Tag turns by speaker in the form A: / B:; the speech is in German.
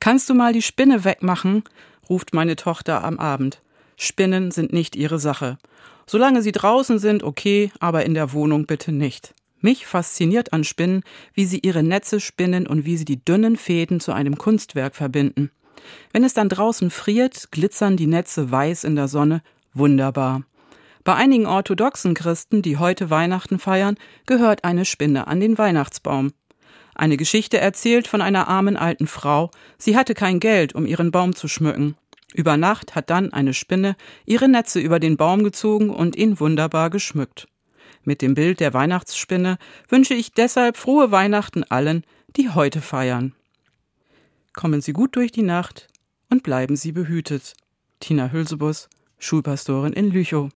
A: Kannst du mal die Spinne wegmachen? ruft meine Tochter am Abend. Spinnen sind nicht ihre Sache. Solange sie draußen sind, okay, aber in der Wohnung bitte nicht. Mich fasziniert an Spinnen, wie sie ihre Netze spinnen und wie sie die dünnen Fäden zu einem Kunstwerk verbinden. Wenn es dann draußen friert, glitzern die Netze weiß in der Sonne. Wunderbar. Bei einigen orthodoxen Christen, die heute Weihnachten feiern, gehört eine Spinne an den Weihnachtsbaum. Eine Geschichte erzählt von einer armen alten Frau. Sie hatte kein Geld, um ihren Baum zu schmücken. Über Nacht hat dann eine Spinne ihre Netze über den Baum gezogen und ihn wunderbar geschmückt. Mit dem Bild der Weihnachtsspinne wünsche ich deshalb frohe Weihnachten allen, die heute feiern. Kommen Sie gut durch die Nacht und bleiben Sie behütet. Tina Hülsebus, Schulpastorin in Lüchow.